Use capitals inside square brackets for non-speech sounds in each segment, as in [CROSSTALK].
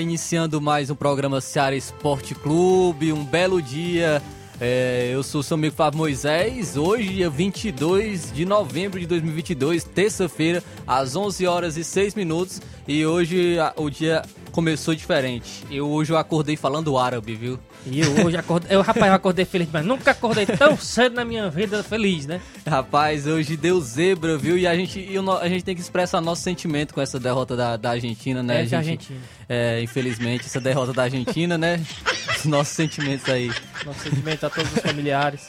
Iniciando mais um programa Seara Esporte Clube. Um belo dia. É, eu sou seu amigo Flávio Moisés. Hoje, dia 22 de novembro de 2022, terça-feira, às 11 horas e 6 minutos. E hoje a, o dia começou diferente. Eu hoje eu acordei falando árabe, viu? E eu hoje acordei. Eu, rapaz, eu acordei feliz, mas nunca acordei tão cedo na minha vida feliz, né? Rapaz, hoje deu zebra, viu? E a gente, e o a gente tem que expressar nosso sentimento com essa derrota da, da Argentina, né? É, gente, Argentina. É, infelizmente, essa derrota da Argentina, né? [LAUGHS] Os nossos sentimentos aí. Nosso sentimento a todos os familiares.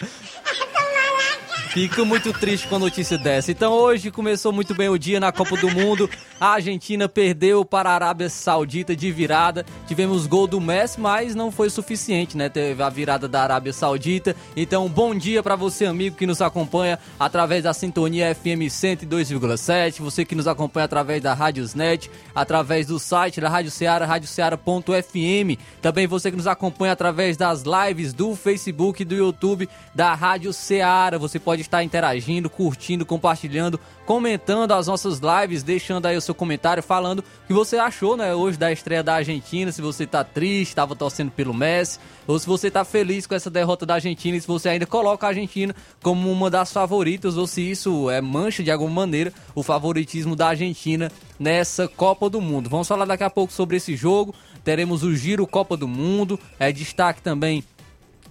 Fico muito triste com a notícia dessa. Então hoje começou muito bem o dia na Copa do Mundo. A Argentina perdeu para a Arábia Saudita de virada. Tivemos gol do Messi, mas não foi suficiente, né? Teve a virada da Arábia Saudita. Então, bom dia para você, amigo que nos acompanha através da sintonia FM 102,7. Você que nos acompanha através da Rádiosnet, através do site da Rádio Ceará, radioceara.fm. Também você que nos acompanha através das lives do Facebook e do YouTube da Rádio Ceará. Você pode estar interagindo, curtindo, compartilhando, comentando as nossas lives, deixando aí o seu comentário, falando o que você achou, né, hoje da estreia da Argentina, se você tá triste, estava torcendo pelo Messi, ou se você tá feliz com essa derrota da Argentina e se você ainda coloca a Argentina como uma das favoritas, ou se isso é mancha de alguma maneira o favoritismo da Argentina nessa Copa do Mundo. Vamos falar daqui a pouco sobre esse jogo. Teremos o Giro Copa do Mundo, é destaque também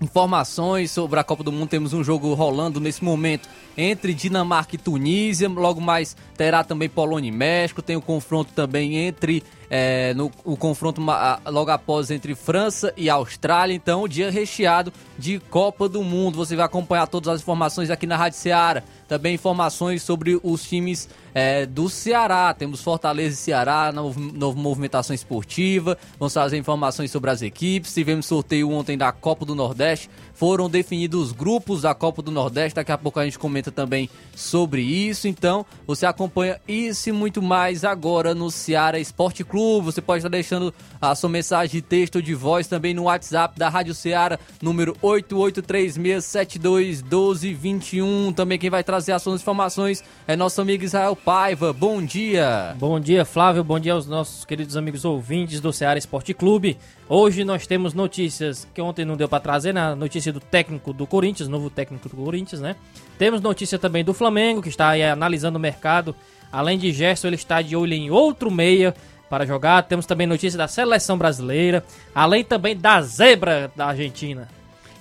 Informações sobre a Copa do Mundo, temos um jogo rolando nesse momento entre Dinamarca e Tunísia, logo mais terá também Polônia e México, tem o confronto também entre, é, no, o confronto logo após entre França e Austrália, então dia recheado de Copa do Mundo, você vai acompanhar todas as informações aqui na Rádio Ceará, também informações sobre os times é, do Ceará. Temos Fortaleza e Ceará, novo, novo movimentação esportiva. Vamos trazer informações sobre as equipes. Tivemos sorteio ontem da Copa do Nordeste. Foram definidos os grupos da Copa do Nordeste. Daqui a pouco a gente comenta também sobre isso. Então, você acompanha isso e muito mais agora no Ceará Esporte Clube. Você pode estar deixando a sua mensagem de texto ou de voz também no WhatsApp da Rádio Ceará, número 8836721221. Também quem vai trazer as suas informações é nosso amigo Israel Paiva. Bom dia. Bom dia, Flávio. Bom dia aos nossos queridos amigos ouvintes do Ceará Esporte Clube. Hoje nós temos notícias que ontem não deu pra trazer, na notícia do técnico do Corinthians, novo técnico do Corinthians, né? Temos notícia também do Flamengo, que está aí analisando o mercado. Além de Gerson, ele está de olho em outro meia para jogar. Temos também notícia da seleção brasileira, além também da zebra da Argentina.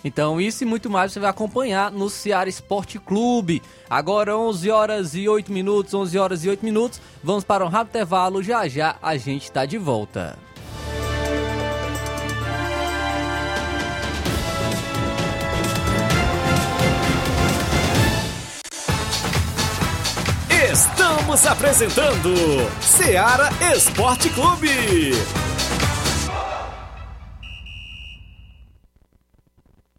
Então, isso e muito mais você vai acompanhar no Ceará Esporte Clube. Agora, 11 horas e 8 minutos, 11 horas e 8 minutos. Vamos para um rápido intervalo. Já já a gente está de volta. Estamos apresentando Seara Esporte Clube.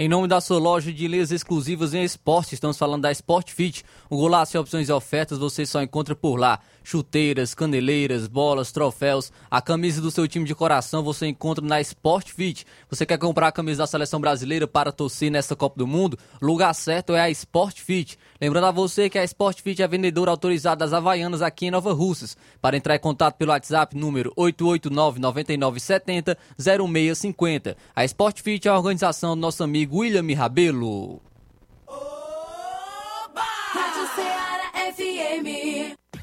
Em nome da sua loja de linhas exclusivas em esporte, estamos falando da Sport Fit. O golaço e opções e ofertas você só encontra por lá. Chuteiras, caneleiras, bolas, troféus. A camisa do seu time de coração você encontra na Sport Fit. Você quer comprar a camisa da seleção brasileira para torcer nessa Copa do Mundo? Lugar certo é a Sport Fit. Lembrando a você que a Sport Fit é vendedora autorizada das Havaianas aqui em Nova Russas. Para entrar em contato pelo WhatsApp, número 889-9970-0650. A Sport Fit é a organização do nosso amigo William Rabelo. Rádio Ceará FM.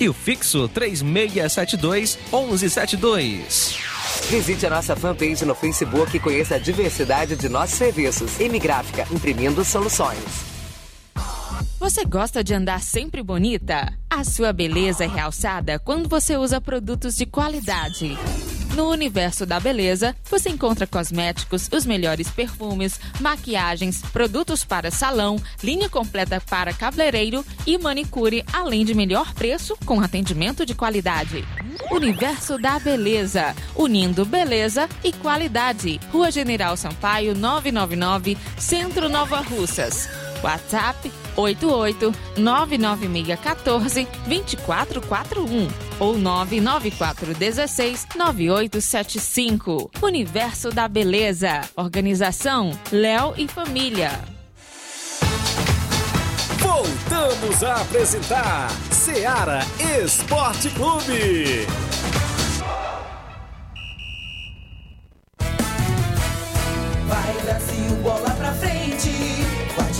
E o fixo 3672 1172. Visite a nossa fanpage no Facebook e conheça a diversidade de nossos serviços. M Gráfica, imprimindo soluções. Você gosta de andar sempre bonita? A sua beleza é realçada quando você usa produtos de qualidade. No universo da beleza, você encontra cosméticos, os melhores perfumes, maquiagens, produtos para salão, linha completa para cabeleireiro e manicure, além de melhor preço com atendimento de qualidade. Universo da Beleza, unindo beleza e qualidade. Rua General Sampaio, 999, Centro Nova Russas. WhatsApp 88 99614 2441 ou 994 16 9875. Universo da Beleza. Organização Léo e Família. Voltamos a apresentar Seara Esporte Clube.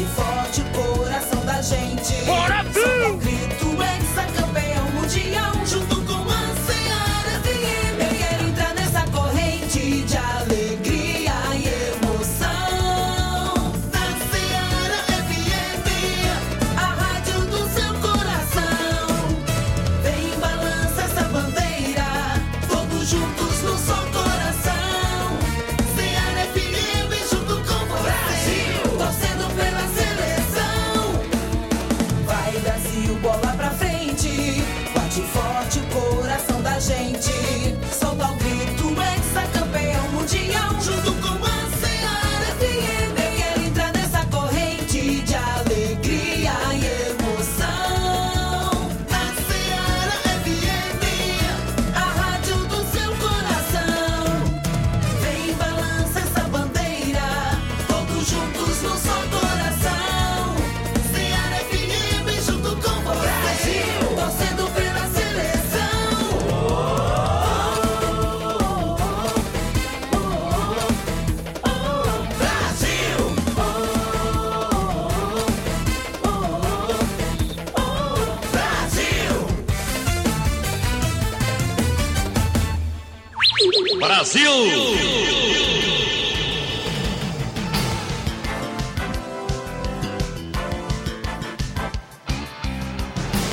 24 forte o coração da gente. Bora, Solta coração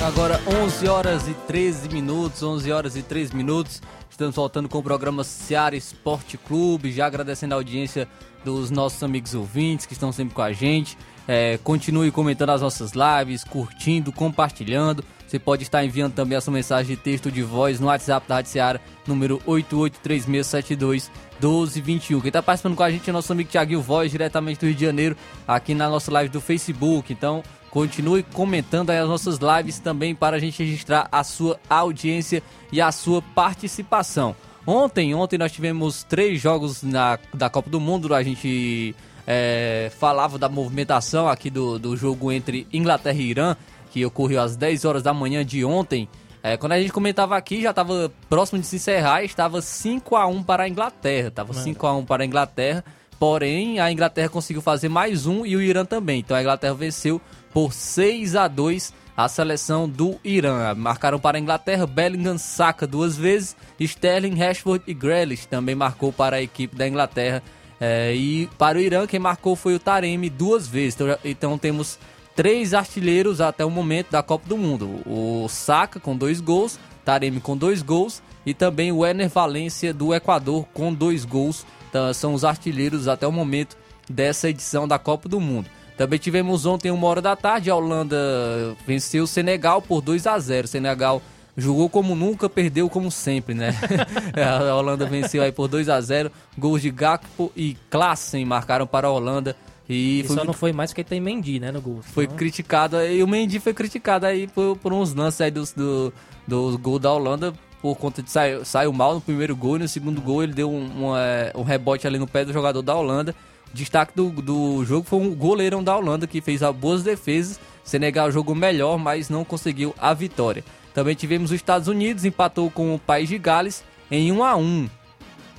Agora 11 horas e 13 minutos, 11 horas e 13 minutos. Estamos voltando com o programa Seara Esporte Clube, já agradecendo a audiência dos nossos amigos ouvintes que estão sempre com a gente. É, continue comentando as nossas lives, curtindo, compartilhando. Você pode estar enviando também a sua mensagem de texto de voz no WhatsApp da Rádio Seara, número 883672 1221. Quem está participando com a gente é nosso amigo Thiaguinho Voz, diretamente do Rio de Janeiro, aqui na nossa live do Facebook. Então, continue comentando as nossas lives também para a gente registrar a sua audiência e a sua participação. Ontem, ontem nós tivemos três jogos na, da Copa do Mundo, a gente é, falava da movimentação aqui do, do jogo entre Inglaterra e Irã, que ocorreu às 10 horas da manhã de ontem. É, quando a gente comentava aqui, já estava próximo de se encerrar, estava 5 a 1 para a Inglaterra. Estava 5 a 1 para a Inglaterra. Porém, a Inglaterra conseguiu fazer mais um e o Irã também. Então a Inglaterra venceu por 6 a 2 a seleção do Irã. Marcaram para a Inglaterra Bellingham Saka duas vezes, Sterling, Rashford e Grealish também marcou para a equipe da Inglaterra. É, e para o Irã quem marcou foi o Taremi duas vezes. Então, então temos três artilheiros até o momento da Copa do Mundo. O Saka com dois gols, Taremi com dois gols e também o Ener Valência do Equador com dois gols. Então, são os artilheiros até o momento dessa edição da Copa do Mundo. Também tivemos ontem, uma hora da tarde, a Holanda venceu o Senegal por 2 a 0 O Senegal jogou como nunca, perdeu como sempre, né? [LAUGHS] a Holanda venceu aí por 2 a 0 Gols de Gakpo e Klassen marcaram para a Holanda. E, e só não foi mais porque tem Mendy, né, no gol. Foi então... criticado, e o Mendy foi criticado aí por, por uns lances aí do, do, do gol da Holanda, por conta de sair, saiu mal no primeiro gol e no segundo gol ele deu um, um, um rebote ali no pé do jogador da Holanda destaque do, do jogo foi um goleirão da Holanda que fez boas defesas. Senegal jogou melhor, mas não conseguiu a vitória. Também tivemos os Estados Unidos, empatou com o País de Gales em 1 a 1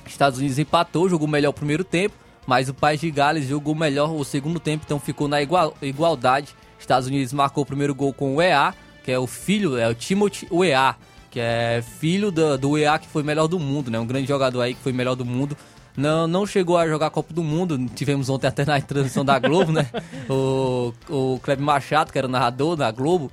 Estados Unidos empatou, jogou melhor o primeiro tempo, mas o País de Gales jogou melhor o segundo tempo, então ficou na igual, igualdade. Estados Unidos marcou o primeiro gol com o EA, que é o filho, é o Timothy EA, que é filho do, do EA que foi melhor do mundo, né? Um grande jogador aí que foi melhor do mundo não, não chegou a jogar a Copa do Mundo. Tivemos ontem até na transmissão da Globo, né? [LAUGHS] O, o Kleber Machado, que era narrador da Globo,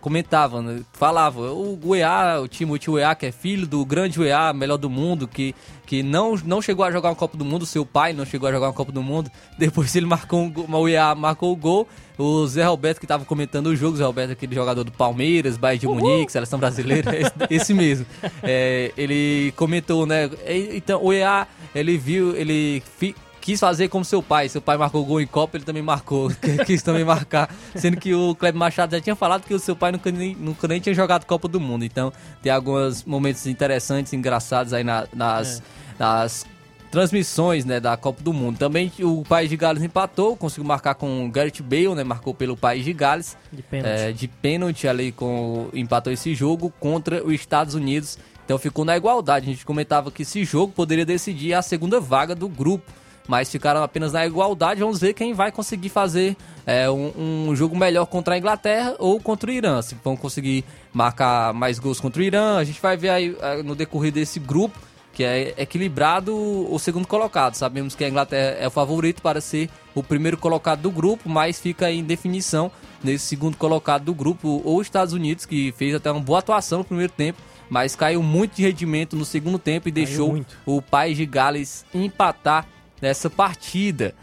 comentava, né? falava, o Goiá, o Timothy Goiá, que é filho do grande Goiá, melhor do mundo, que, que não, não chegou a jogar uma Copa do Mundo, seu pai não chegou a jogar uma Copa do Mundo, [LAUGHS] depois ele marcou um, o marcou o gol, o Zé Roberto que estava comentando o jogo, Zé Roberto aquele jogador do Palmeiras, Bayern de Uhul. Munique, seleção brasileira, esse, esse mesmo, é, ele comentou, né, então o EA, ele viu, ele fi, quis fazer como seu pai. Seu pai marcou gol em Copa, ele também marcou. [LAUGHS] quis também marcar. Sendo que o Kleber Machado já tinha falado que o seu pai nunca nem, nunca nem tinha jogado Copa do Mundo. Então tem alguns momentos interessantes, engraçados aí na, nas, é. nas transmissões né, da Copa do Mundo. Também o País de Gales empatou, conseguiu marcar com o Gareth Bale, né, marcou pelo País de Gales. De pênalti. É, de pênalti ali, com, empatou esse jogo contra os Estados Unidos. Então ficou na igualdade. A gente comentava que esse jogo poderia decidir a segunda vaga do grupo mas ficaram apenas na igualdade. Vamos ver quem vai conseguir fazer é, um, um, jogo melhor contra a Inglaterra ou contra o Irã. Se vão conseguir marcar mais gols contra o Irã, a gente vai ver aí é, no decorrer desse grupo que é equilibrado o segundo colocado. Sabemos que a Inglaterra é o favorito para ser o primeiro colocado do grupo, mas fica em definição nesse segundo colocado do grupo ou Estados Unidos, que fez até uma boa atuação no primeiro tempo, mas caiu muito de rendimento no segundo tempo e deixou o País de Gales empatar nessa partida.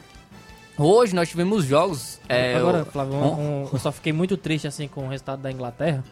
Hoje nós tivemos jogos. É, Agora, Flávio, um, um, eu só fiquei muito triste assim com o resultado da Inglaterra.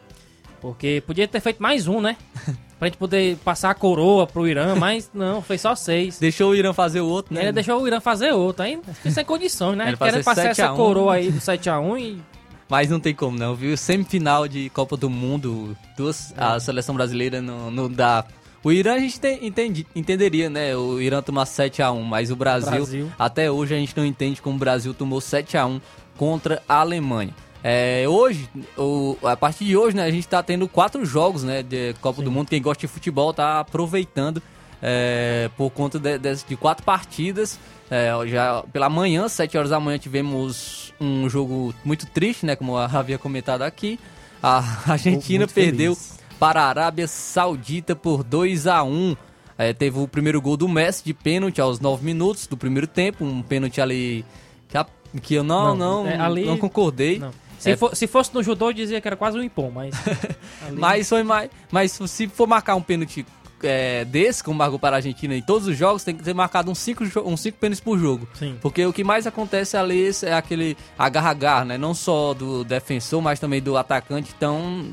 Porque podia ter feito mais um, né? [LAUGHS] pra gente poder passar a coroa pro Irã, mas não, foi só seis. Deixou o Irã fazer o outro, né? Ele deixou o Irã fazer outro, aí sem condições, né? Querendo passar essa coroa aí do 7x1 e. Mas não tem como não, viu? Semifinal de Copa do Mundo, duas, é. a seleção brasileira não, não dá o Irã a gente tem, entende, entenderia, né? O Irã tomar 7x1, mas o Brasil, Brasil, até hoje a gente não entende como o Brasil tomou 7x1 contra a Alemanha. É, hoje, o, a partir de hoje, né, a gente está tendo quatro jogos né, de Copa Sim. do Mundo. Quem gosta de futebol está aproveitando é, por conta de, de, de quatro partidas. É, já pela manhã, 7 horas da manhã, tivemos um jogo muito triste, né? Como eu havia comentado aqui. A Argentina perdeu feliz para a Arábia Saudita por 2 a 1 é, Teve o primeiro gol do Messi de pênalti aos 9 minutos do primeiro tempo, um pênalti ali que, a, que eu não, não, não, é, ali, não concordei. Não. Se, é, for, se, fosse no judô, eu dizia que era quase um impom, mas. [LAUGHS] ali... mas foi mais. Mas se for marcar um pênalti é, desse, como marcou para a Argentina em todos os jogos, tem que ter marcado uns 5 uns cinco pênaltis por jogo. Sim. Porque o que mais acontece ali é aquele agarra-agarra, né? Não só do defensor, mas também do atacante. Então.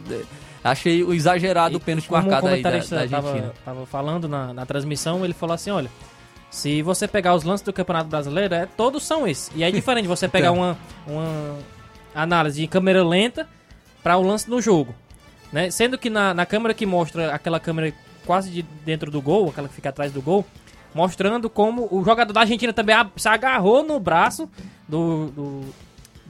Achei o exagerado o pênalti marcado aí da, da Argentina. Tava, tava falando na, na transmissão, ele falou assim, olha, se você pegar os lances do Campeonato Brasileiro, é, todos são esses. E é diferente você pegar então. uma, uma análise de câmera lenta para o lance no jogo. Né? Sendo que na, na câmera que mostra aquela câmera quase de dentro do gol, aquela que fica atrás do gol, mostrando como o jogador da Argentina também se agarrou no braço do, do,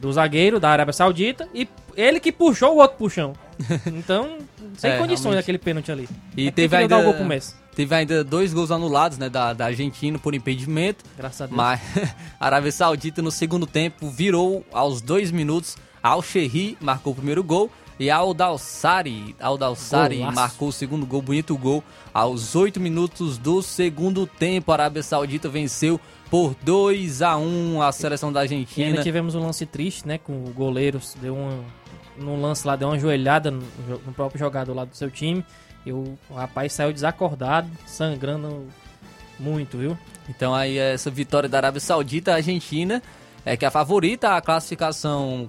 do zagueiro da Arábia Saudita e ele que puxou o outro puxão. [LAUGHS] Então, sem É, condições aquele pênalti ali. E É teve ainda, o gol pro Messi. teve ainda dois gols anulados, né, da, da Argentina por impedimento. Graças a Deus. Mas [LAUGHS] a Arábia Saudita no segundo tempo virou aos dois minutos. Al Sherri marcou o primeiro gol e Al Dalsari, Al Dalsari Golaço. marcou o segundo gol, bonito gol. Aos oito minutos do segundo tempo, a Arábia Saudita venceu por 2 a 1 a seleção da E ainda Argentina. tivemos um lance triste, né? Com o goleiro, deu um, num lance lá, deu uma joelhada no, no próprio jogador lá do seu time. E o, rapaz saiu desacordado, sangrando muito, viu? Então aí essa vitória da Arábia Saudita, a Argentina é que a favorita, a classificação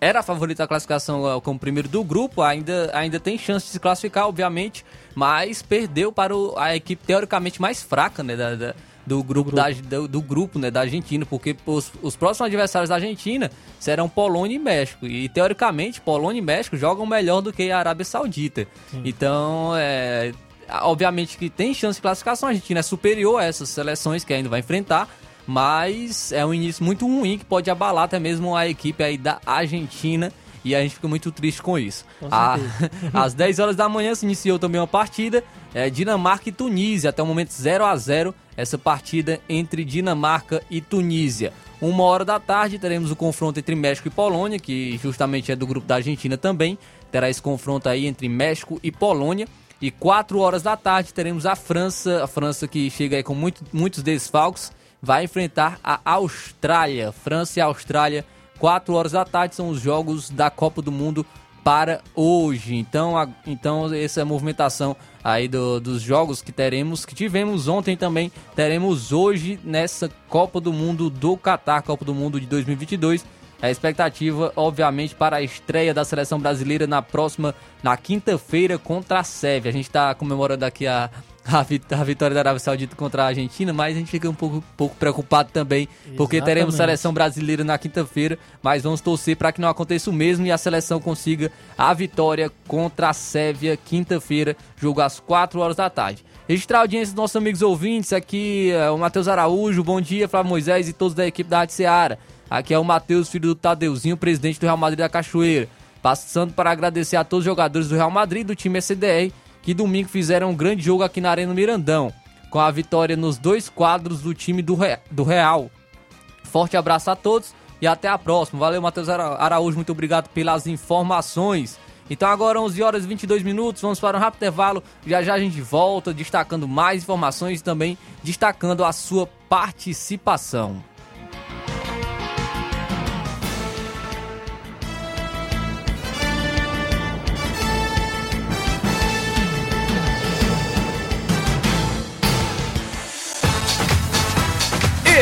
era a favorita a classificação eh, como primeiro do grupo, ainda, ainda tem chance de se classificar, obviamente, mas perdeu para o- a equipe teoricamente mais fraca né, da- da- do grupo, Da, do, do grupo né, da Argentina, porque os, os próximos adversários da Argentina serão Polônia e México. E teoricamente, Polônia e México jogam melhor do que a Arábia Saudita. Então, é, obviamente que tem chance de classificação, a Argentina é superior a essas seleções que ainda vai enfrentar, mas é um início muito ruim que pode abalar até mesmo a equipe aí da Argentina e a gente fica muito triste com isso. Com A- certeza. [LAUGHS] às 10 horas da manhã se iniciou também uma partida, é, Dinamarca e Tunísia, até o momento 0 a 0 essa partida entre Dinamarca e Tunísia. Uma hora da tarde teremos o confronto entre México e Polônia, que justamente é do grupo da Argentina também. Terá esse confronto aí entre México e Polônia. E 4 horas da tarde teremos a França, a França que chega aí com muito- muitos desfalques, vai enfrentar a Austrália. França e Austrália, 4 horas da tarde são os jogos da Copa do Mundo para hoje. Então, a- então essa movimentação aí do- dos jogos que teremos, que tivemos ontem também, teremos hoje nessa Copa do Mundo do Catar, Copa do Mundo de 2022. A expectativa, obviamente, para a estreia da seleção brasileira na próxima, na quinta-feira contra a Sérvia. A gente está comemorando aqui a, [LAUGHS] a, vit- a vitória da Arábia Saudita contra a Argentina, mas a gente fica um pouco, pouco preocupado também, porque teremos Exatamente. seleção brasileira na quinta-feira, mas vamos torcer para que não aconteça o mesmo e a seleção consiga a vitória contra a Sérvia quinta-feira, jogo às 4 horas da tarde. Registrar a audiência dos nossos amigos ouvintes, aqui é o Matheus Araújo, bom dia, Flávio Moisés e todos da equipe da Rádio Seara. Aqui é o Matheus, filho do Tadeuzinho, presidente do Real Madrid da Cachoeira. Passando para agradecer a todos os jogadores do Real Madrid do time SDR, que domingo fizeram um grande jogo aqui na Arena Mirandão, com a vitória nos dois quadros do time do, Re- do Real. Forte abraço a todos e até a próxima. Valeu, Matheus Ara- Araújo, muito obrigado pelas informações. Então agora 11 horas e 22 minutos, vamos para um rápido intervalo. Já já a gente volta destacando mais informações e também destacando a sua participação.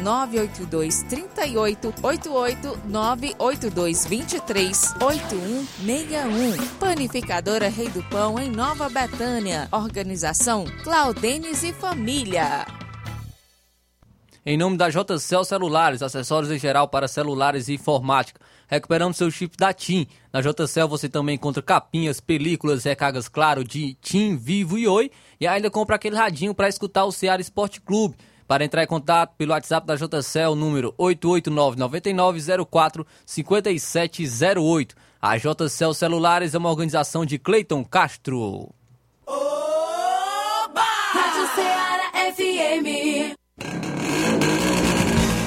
982 38 88 982 23 8161. Panificadora Rei do Pão, em Nova Betânia. Organização Claudenes e Família. Em nome da JCL Celulares, acessórios em geral para celulares e informática. Recuperando seu chip da TIM. Na JCL você também encontra capinhas, películas, recargas, claro, de TIM, Vivo e Oi. E ainda compra aquele radinho para escutar o Ceará Esporte Clube. Para entrar em contato pelo WhatsApp da JCL, número 889-9904-5708. A JCL Celulares é uma organização de Cleiton Castro. Rádio Ceará FM.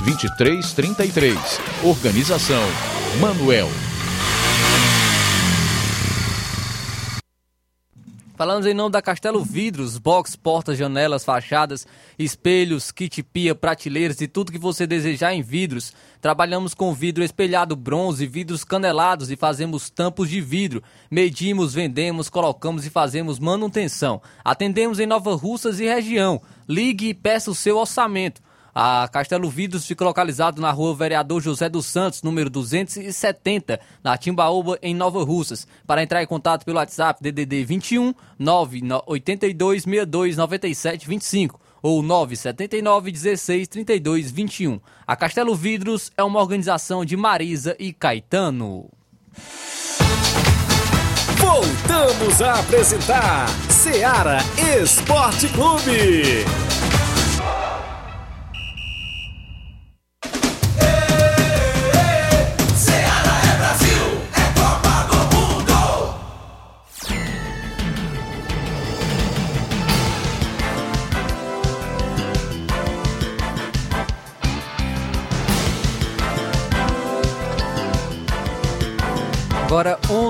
2333. Organização Manuel. Falamos em nome da Castelo Vidros, box, portas, janelas, fachadas, espelhos, kit pia, prateleiras e tudo que você desejar em vidros. Trabalhamos com vidro espelhado bronze, vidros canelados e fazemos tampos de vidro. Medimos, vendemos, colocamos e fazemos manutenção. Atendemos em Nova Russas e região. Ligue e peça o seu orçamento. A Castelo Vidros fica localizado na rua Vereador José dos Santos, número 270, na Timbaúba, em Nova Russas. Para entrar em contato pelo WhatsApp, DDD 21 982 62 97 25 ou 979 16 32 21. A Castelo Vidros é uma organização de Marisa e Caetano. Voltamos a apresentar Seara Esporte Clube.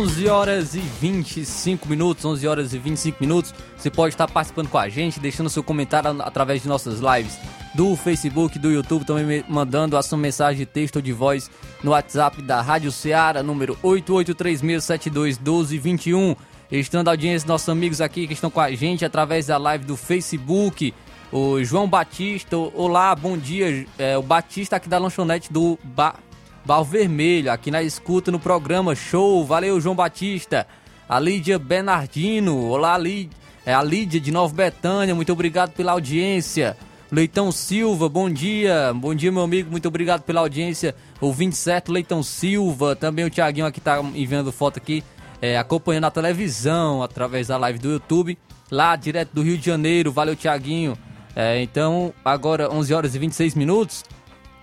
11 horas e 25 minutos, 11 horas e 25 minutos. Você pode estar participando com a gente, deixando seu comentário através de nossas lives do Facebook, do YouTube, também mandando a sua mensagem de texto ou de voz no WhatsApp da Rádio Ceará, número 8836721221. Estando a audiência nossos amigos aqui que estão com a gente através da live do Facebook. O João Batista, olá, bom dia. É, o Batista aqui da lanchonete do ba Bar Vermelho, aqui na escuta no programa Show. Valeu, João Batista. A Lídia Bernardino, olá, Lídia. É a Lídia de Nova Betânia, muito obrigado pela audiência. Leitão Silva, bom dia. Bom dia, meu amigo, muito obrigado pela audiência. O 27 Leitão Silva, também o Tiaguinho aqui tá enviando foto aqui, é, acompanhando a televisão através da live do YouTube, lá direto do Rio de Janeiro. Valeu, Tiaguinho. É, então, agora 11 horas e 26 minutos.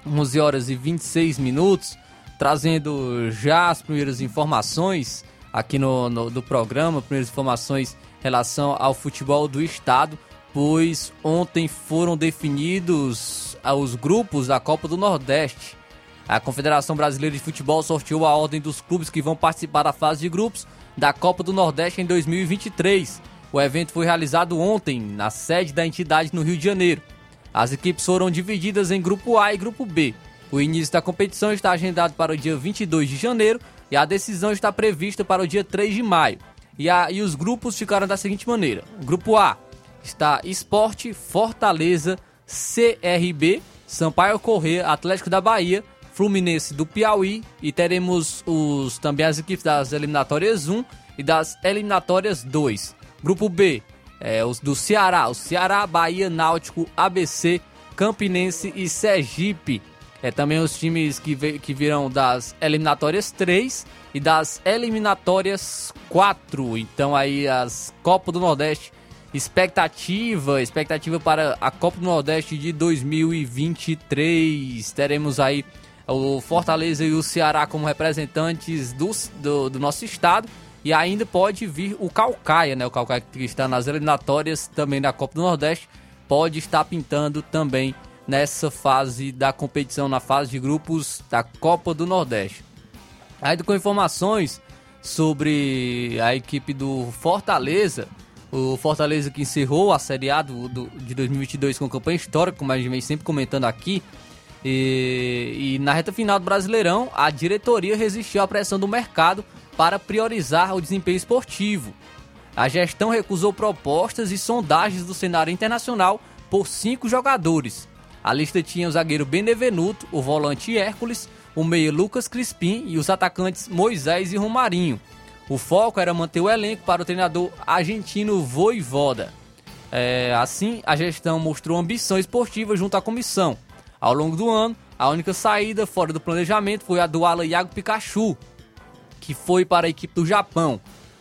11 horas e 26 minutos, trazendo já as primeiras informações aqui no, no do programa, primeiras informações em relação ao futebol do estado, pois ontem foram definidos os grupos da Copa do Nordeste. A Confederação Brasileira de Futebol sorteou a ordem dos clubes que vão participar da fase de grupos da Copa do Nordeste em 2023. O evento foi realizado ontem na sede da entidade no Rio de Janeiro. As equipes foram divididas em grupo A e grupo B. O início da competição está agendado para o dia 22 de janeiro e a decisão está prevista para o dia 3 de maio. E, a, e os grupos ficaram da seguinte maneira: Grupo A está Esporte, Fortaleza, CRB, Sampaio Corrêa, Atlético da Bahia, Fluminense do Piauí e teremos os também as equipes das eliminatórias 1 e das eliminatórias 2. Grupo B, é, os do Ceará, o Ceará, Bahia, Náutico, ABC, Campinense e Sergipe. É também os times que, que virão das eliminatórias 3 e das eliminatórias 4. Então aí as Copa do Nordeste, expectativa, expectativa para a Copa do Nordeste de 2023. Teremos aí o Fortaleza e o Ceará como representantes do, do, do nosso estado e ainda pode vir o Calcaia, né? O Calcaia que está nas eliminatórias também da Copa do Nordeste, pode estar pintando também nessa fase da competição, na fase de grupos da Copa do Nordeste. Ainda com informações sobre a equipe do Fortaleza, o Fortaleza que encerrou a Série A do, do, de 2022 com campanha histórica, como a gente vem sempre comentando aqui, e, e na reta final do Brasileirão, a diretoria resistiu à pressão do mercado para priorizar o desempenho esportivo. A gestão recusou propostas e sondagens do cenário internacional por cinco jogadores. A lista tinha o zagueiro Benevenuto, o volante Hércules, o meia Lucas Crispim e os atacantes Moisés e Romarinho. O foco era manter o elenco para o treinador argentino Voivoda. É, assim, a gestão mostrou ambição esportiva junto à comissão. Ao longo do ano, A única saída fora do planejamento foi a do ala Iago Pikachu, que foi para a equipe do Japão.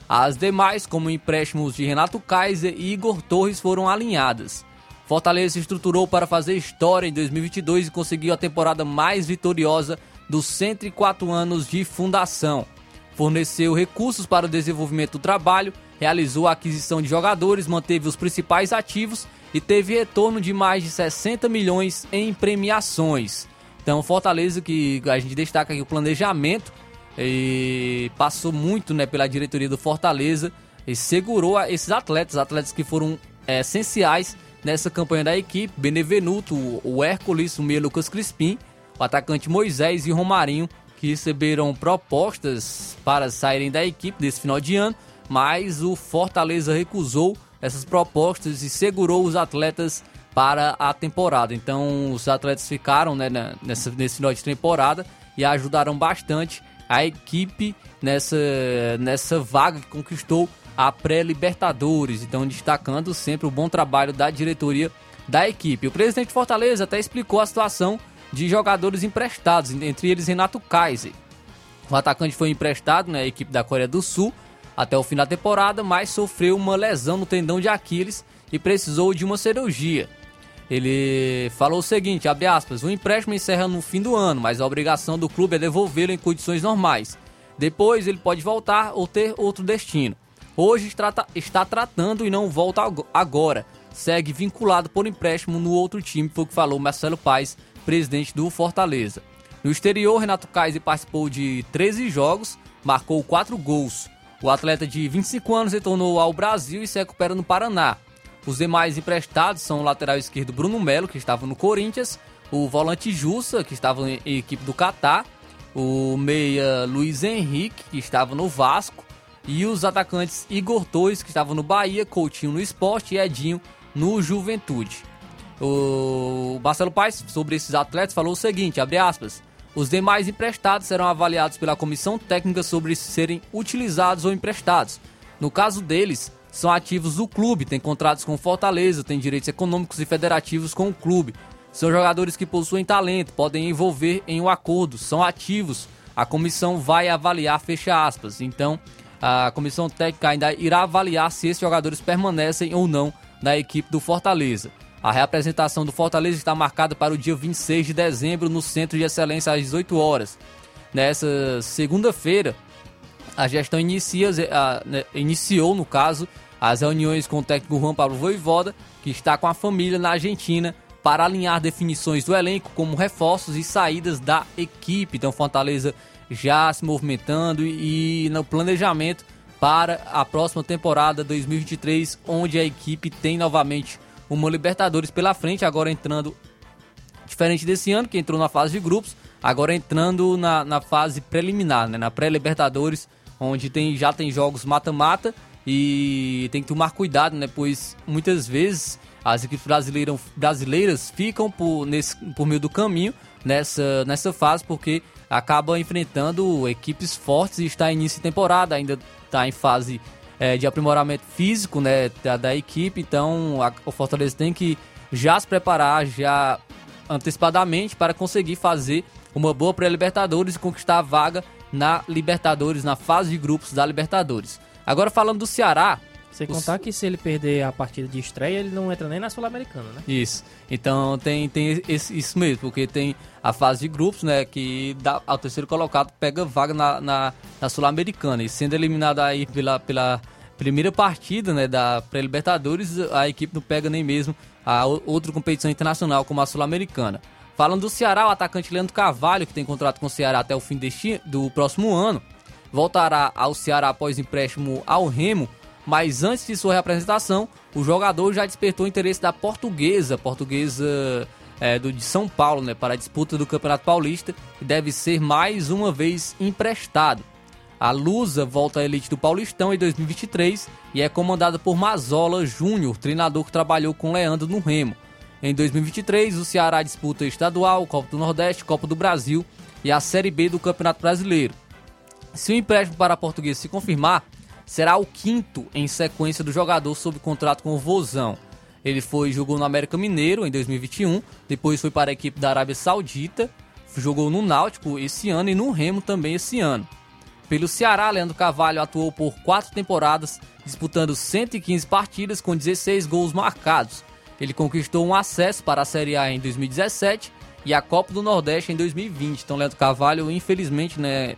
As demais, como empréstimos de Renato Kaiser e Igor Torres, foram alinhadas. Fortaleza se estruturou para fazer história em 2022 e conseguiu a temporada mais vitoriosa dos 104 anos de fundação. Forneceu recursos para o desenvolvimento do trabalho, realizou a aquisição de jogadores, manteve os principais ativos e teve retorno de mais de 60 milhões em premiações. Então, Fortaleza, que a gente destaca aqui o planejamento, e passou muito né, pela diretoria do Fortaleza e segurou esses atletas, atletas que foram é, essenciais nessa campanha da equipe. Benevenuto, o Hércules, o meia Lucas Crispim, o atacante Moisés e Romarinho, que receberam propostas para saírem da equipe desse final de ano, mas o Fortaleza recusou essas propostas e segurou os atletas para a temporada. Então os atletas ficaram né, nessa, nesse final de temporada e ajudaram bastante a equipe nessa, nessa vaga que conquistou a pré-Libertadores. Então, destacando sempre o bom trabalho da diretoria da equipe. O presidente de Fortaleza até explicou a situação de jogadores emprestados, entre eles Renato Kaiser. O atacante foi emprestado na equipe da Coreia do Sul até o fim da temporada, mas sofreu uma lesão no tendão de Aquiles e precisou de uma cirurgia. Ele falou o seguinte, abre aspas, o empréstimo encerra no fim do ano, mas a obrigação do clube é devolvê-lo em condições normais. Depois ele pode voltar ou ter outro destino. Hoje está, tratando e não volta agora. Segue vinculado por empréstimo no outro time, foi o que falou Marcelo Paes, presidente do Fortaleza. No exterior, Renato Kaiser participou de 13 jogos, marcou 4 gols. O atleta de 25 anos retornou ao Brasil e se recupera no Paraná. Os demais emprestados são o lateral esquerdo Bruno Melo, que estava no Corinthians, o volante Jussa, que estava em equipe do Catar, o meia Luiz Henrique, que estava no Vasco, e os atacantes Igor Torres, que estava no Bahia, Coutinho no Esporte e Edinho no Juventude. O Marcelo Paes, sobre esses atletas, falou o seguinte, abre aspas, os demais emprestados serão avaliados pela comissão técnica sobre serem utilizados ou emprestados. No caso deles, são ativos do clube, têm contratos com Fortaleza, têm direitos econômicos e federativos com o clube. São jogadores que possuem talento, podem envolver em um acordo, são ativos. A comissão vai avaliar, fecha aspas. Então, a comissão técnica ainda irá avaliar se esses jogadores permanecem ou não na equipe do Fortaleza. A reapresentação do Fortaleza está marcada para o dia 26 de dezembro no Centro de Excelência às 18 horas. Nessa segunda-feira, a gestão inicia, a, né, iniciou, no caso, as reuniões com o técnico Juan Pablo Voivoda, que está com a família na Argentina, para alinhar definições do elenco, como reforços e saídas da equipe. Então, Fortaleza já se movimentando e, no planejamento para a próxima temporada 2023, onde a equipe tem novamente uma Libertadores pela frente, agora entrando diferente desse ano, que entrou na fase de grupos, agora entrando na, na fase preliminar, né, na pré-Libertadores, onde tem, já tem jogos mata-mata e tem que tomar cuidado, né? Pois muitas vezes as equipes brasileiras, brasileiras ficam por, nesse, por meio do caminho nessa, nessa fase, porque acaba enfrentando equipes fortes e está em início de temporada, ainda está em fase é, de aprimoramento físico né, da, da equipe, então a, o Fortaleza tem que já se preparar já antecipadamente para conseguir fazer uma boa pré-Libertadores e conquistar a vaga na Libertadores, na fase de grupos da Libertadores. Agora falando do Ceará. Sem contar que se ele perder a partida de estreia, ele não entra nem na Sul-Americana, né? Isso. Então tem, tem esse, isso mesmo, porque tem a fase de grupos, né? Que dá, ao terceiro colocado pega vaga na, na, na Sul-Americana. E sendo eliminado aí pela, pela primeira partida né, da pré-Libertadores, a equipe não pega nem mesmo a outra competição internacional como a Sul-Americana. Falando do Ceará, o atacante Leandro Carvalho, que tem contrato com o Ceará até o fim deste, do próximo ano, voltará ao Ceará após empréstimo ao Remo, mas antes de sua representação, o jogador já despertou interesse da portuguesa, portuguesa é, do, de São Paulo, né, para a disputa do Campeonato Paulista, e deve ser mais uma vez emprestado. A Lusa volta à elite do Paulistão em 2023 e é comandada por Mazola Júnior, treinador que trabalhou com Leandro no Remo. Em 2023, o Ceará disputa estadual, Copa do Nordeste, Copa do Brasil e a Série B do Campeonato Brasileiro. Se o empréstimo para a Portuguesa se confirmar, será o quinto em sequência do jogador sob contrato com o Vozão. Ele foi jogou no América Mineiro em 2021, depois foi para a equipe da Arábia Saudita, jogou no Náutico esse ano e no Remo também esse ano. Pelo Ceará, Leandro Carvalho atuou por quatro temporadas, disputando 115 partidas com 16 gols marcados. Ele conquistou um acesso para a Série A em 2017 e a Copa do Nordeste em 2020. Então, Leandro Carvalho, infelizmente, né,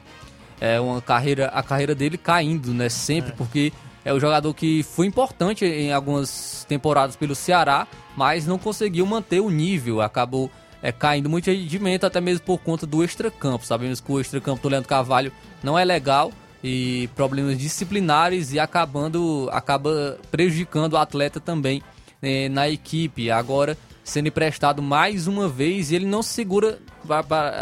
é uma carreira, a carreira dele caindo, né, sempre, é. porque é o jogador que foi importante em algumas temporadas pelo Ceará, mas não conseguiu manter o nível, acabou é, caindo muito rendimento, até mesmo por conta do extracampo. Sabemos que o extracampo do Leandro Carvalho não é legal e problemas disciplinares e acabando acaba prejudicando o atleta também é, na equipe. Agora sendo emprestado mais uma vez e ele não se segura.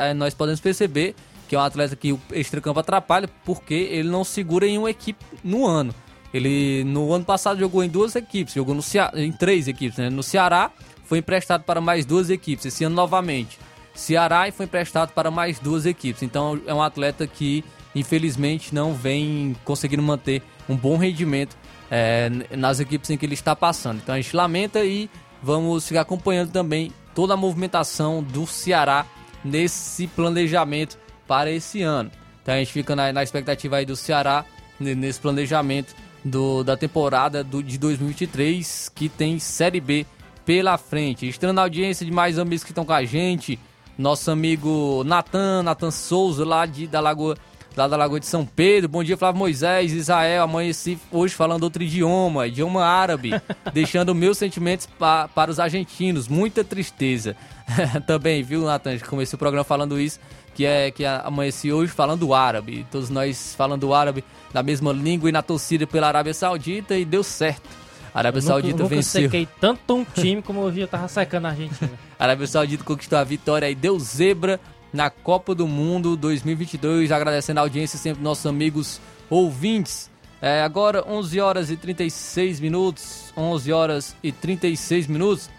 É, nós podemos perceber que é um atleta que o extracampo atrapalha porque ele não segura em uma equipe no ano. Ele no ano passado jogou em duas equipes, jogou no em três equipes, né? No Ceará foi emprestado para mais duas equipes, esse ano novamente. Ceará e foi emprestado para mais duas equipes. Então é um atleta que infelizmente não vem conseguindo manter um bom rendimento é, nas equipes em que ele está passando. Então a gente lamenta e vamos ficar acompanhando também toda a movimentação do Ceará nesse planejamento para esse ano. Então a gente fica na, na expectativa aí do Ceará nesse planejamento do, da temporada do, de 2023 que tem Série B pela frente. Estando na audiência de mais amigos que estão com a gente, nosso amigo Natan, Natan Souza, lá, de, da Lagoa, lá da Lagoa de São Pedro. Bom dia, Flávio Moisés, Israel. Amanheci hoje falando outro idioma, idioma árabe, [LAUGHS] deixando meus sentimentos pa, para os argentinos. Muita tristeza. [LAUGHS] Também, viu, Natan? Comecei o programa falando isso, que é que amanheci hoje falando árabe. Todos nós falando árabe na mesma língua e na torcida pela Arábia Saudita e deu certo. A Arábia nunca, Saudita nunca venceu. sequei tanto um time como hoje eu tava secando a Argentina. [LAUGHS] a Arábia Saudita conquistou a vitória e deu zebra na Copa do Mundo 2022. Agradecendo a audiência sempre dos nossos amigos ouvintes. É, agora 11 horas e 36 minutos. 11 horas e 36 minutos.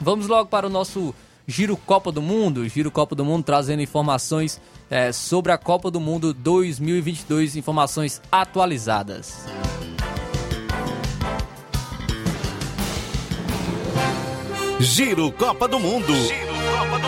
Vamos logo para o nosso Giro Copa do Mundo. Giro Copa do Mundo trazendo informações é, sobre a Copa do Mundo 2022. Informações atualizadas. Giro Copa do Mundo. Giro Copa do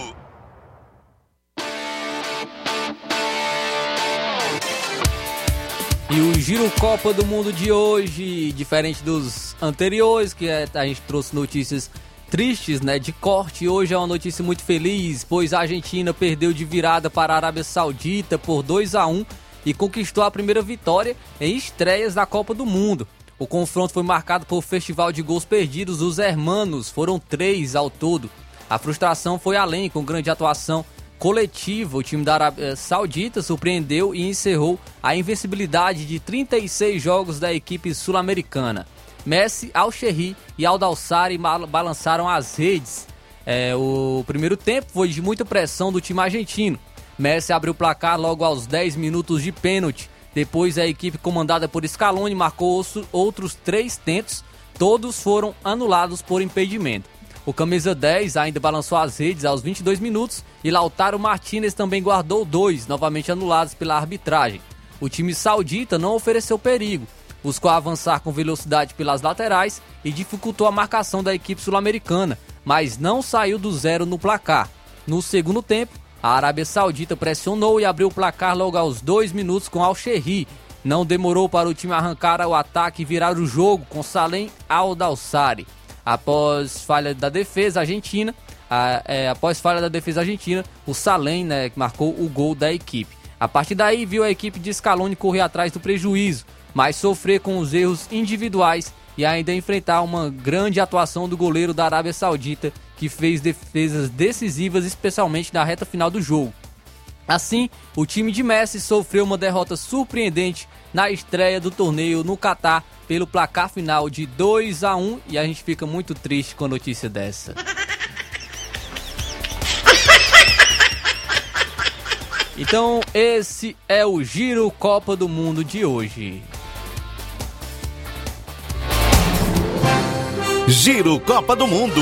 E o Giro Copa do Mundo de hoje, diferente dos anteriores, que é, a gente trouxe notícias tristes, né, de corte. Hoje é uma notícia muito feliz, pois a Argentina perdeu de virada para a Arábia Saudita por 2 a 1 e conquistou a primeira vitória em estreias da Copa do Mundo. O confronto foi marcado por festival de gols perdidos dos hermanos, foram três ao todo. A frustração foi além, com grande atuação coletiva. O time da Arábia Saudita surpreendeu e encerrou a invencibilidade de 36 jogos da equipe sul-americana. Messi, Al-Sherri e Al-Dalsari balançaram as redes. É, o primeiro tempo foi de muita pressão do time argentino. Messi abriu o placar logo aos 10 minutos de pênalti. Depois a equipe comandada por Scaloni marcou outros três tentos, todos foram anulados por impedimento. O camisa 10 ainda balançou as redes aos 22 minutos e Lautaro Martinez também guardou dois, novamente anulados pela arbitragem. O time saudita não ofereceu perigo, buscou avançar com velocidade pelas laterais e dificultou a marcação da equipe sul-americana, mas não saiu do zero no placar. No segundo tempo, a Arábia Saudita pressionou e abriu o placar logo aos dois minutos com Al-Sherri. Não demorou para o time arrancar o ataque e virar o jogo com Salem Al-Dalsari. Após falha da defesa argentina, a, é, após falha da defesa argentina, o Salem né, marcou o gol da equipe. A partir daí, viu a equipe de Scaloni correr atrás do prejuízo, mas sofrer com os erros individuais e ainda enfrentar uma grande atuação do goleiro da Arábia Saudita, que fez defesas decisivas, especialmente na reta final do jogo. Assim, o time de Messi sofreu uma derrota surpreendente na estreia do torneio no Catar pelo placar final de 2 a 1 e a gente fica muito triste com a notícia dessa. [LAUGHS] Então, esse é o Giro Copa do Mundo de hoje. Giro Copa do Mundo.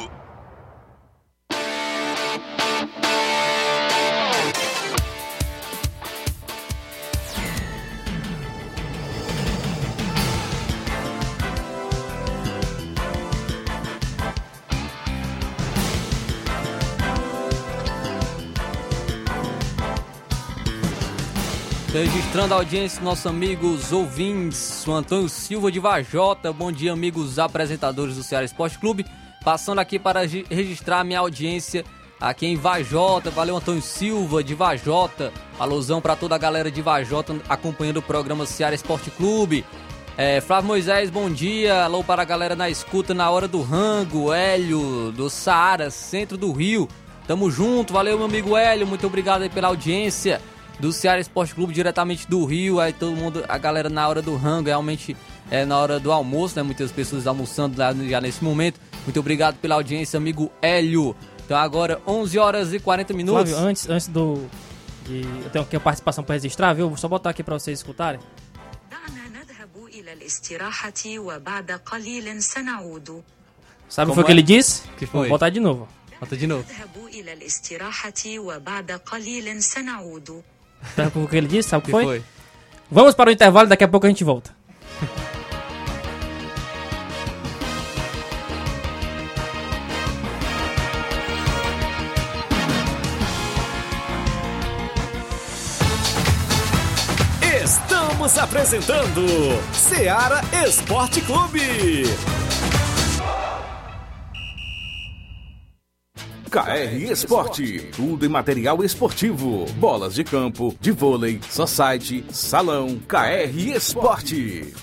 Registrando a audiência nossos amigos ouvintes, o Antônio Silva de Vajota. Bom dia, amigos apresentadores do Ceará Esporte Clube. Passando aqui para regi- registrar minha audiência aqui em Vajota. Valeu, Antônio Silva de Vajota. Alusão para toda a galera de Vajota acompanhando o programa Ceará Esporte Clube. É, Flávio Moisés, bom dia. Alô para a galera na escuta na hora do rango. Hélio, do Saara, centro do Rio. Tamo junto, valeu, meu amigo Hélio. Muito obrigado aí pela audiência do Ceará Esporte Clube diretamente do Rio. Aí todo mundo, a galera na hora do rango, realmente é na hora do almoço, né? Muitas pessoas almoçando lá já nesse momento. Muito obrigado pela audiência, amigo Hélio. Então agora 11 horas e 40 minutos. Flávio, antes, antes do de, eu tenho aqui a participação para registrar, viu? Vou só botar aqui para vocês escutarem. Sabe o que, é? que ele disse? Que foi? Vou botar de novo. Bota de novo. Tá sabe o que ele disse, sabe o que, foi? foi? Vamos para o intervalo, daqui a pouco a gente volta. Estamos apresentando Seara Esporte Clube. KR Esporte, tudo em material esportivo, bolas de campo, de vôlei, society, salão, KR Esporte.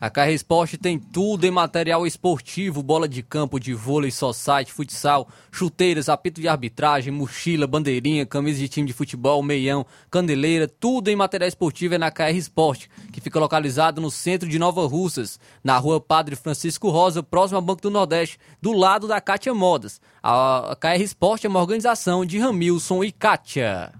A KR Esporte tem tudo em material esportivo, bola de campo, de vôlei, society, futsal, chuteiras, apito de arbitragem, mochila, bandeirinha, camisa de time de futebol, meião, candeleira, tudo em material esportivo é na KR Esporte, que fica localizado no centro de Nova Russas, na rua Padre Francisco Rosa, próximo ao Banco do Nordeste, do lado da Kátia Modas. A KR Esporte é uma organização de Ramilson e Kátia.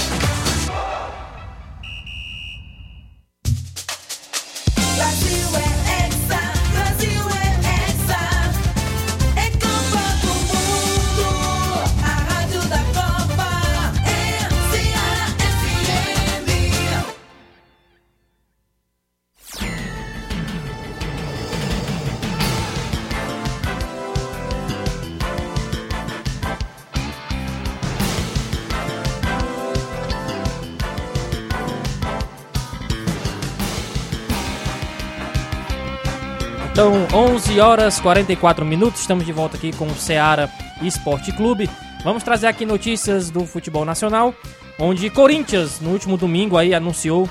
Então, 11 horas 44 minutos, estamos de volta aqui com o Ceará Esporte Clube. Vamos trazer aqui notícias do futebol nacional, onde Corinthians, no último domingo, aí anunciou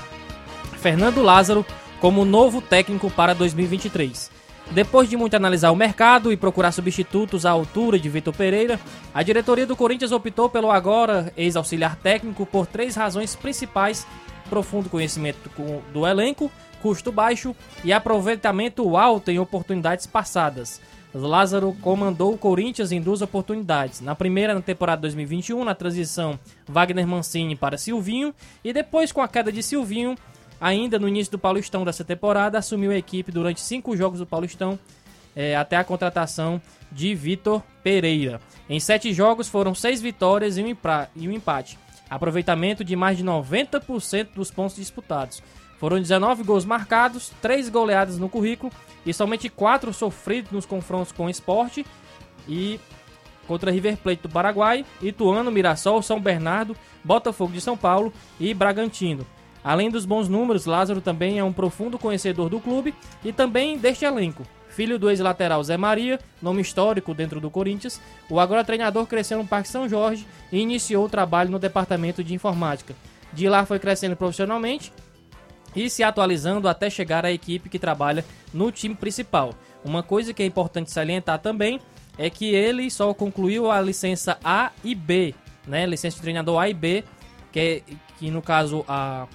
Fernando Lázaro como novo técnico para 2023. Depois de muito analisar o mercado e procurar substitutos à altura de Vitor Pereira, a diretoria do Corinthians optou pelo agora ex-auxiliar técnico por três razões principais: profundo conhecimento do elenco, custo baixo e aproveitamento alto em oportunidades passadas. Lázaro comandou o Corinthians em duas oportunidades. Na primeira, na temporada 2021, na transição Wagner Mancini para Silvinho, e depois, com a queda de Silvinho, ainda no início do Paulistão dessa temporada, assumiu a equipe durante cinco jogos do Paulistão, eh, até a contratação de Vitor Pereira. Em sete jogos foram seis vitórias e um, e um empate. Aproveitamento de mais de 90% dos pontos disputados. Foram 19 gols marcados, 3 goleadas no currículo e somente 4 sofridos nos confrontos com o esporte e contra River Plate do Paraguai, Ituano, Mirassol, São Bernardo, Botafogo de São Paulo e Bragantino. Além dos bons números, Lázaro também é um profundo conhecedor do clube e também deste elenco. Filho do ex-lateral Zé Maria, nome histórico dentro do Corinthians, o agora treinador cresceu no Parque São Jorge e iniciou o trabalho no departamento de informática. De lá foi crescendo profissionalmente e se atualizando até chegar à equipe que trabalha no time principal. Uma coisa que é importante salientar também é que ele só concluiu a licença A e B, né? Licença de treinador A e B, que, é, que no caso a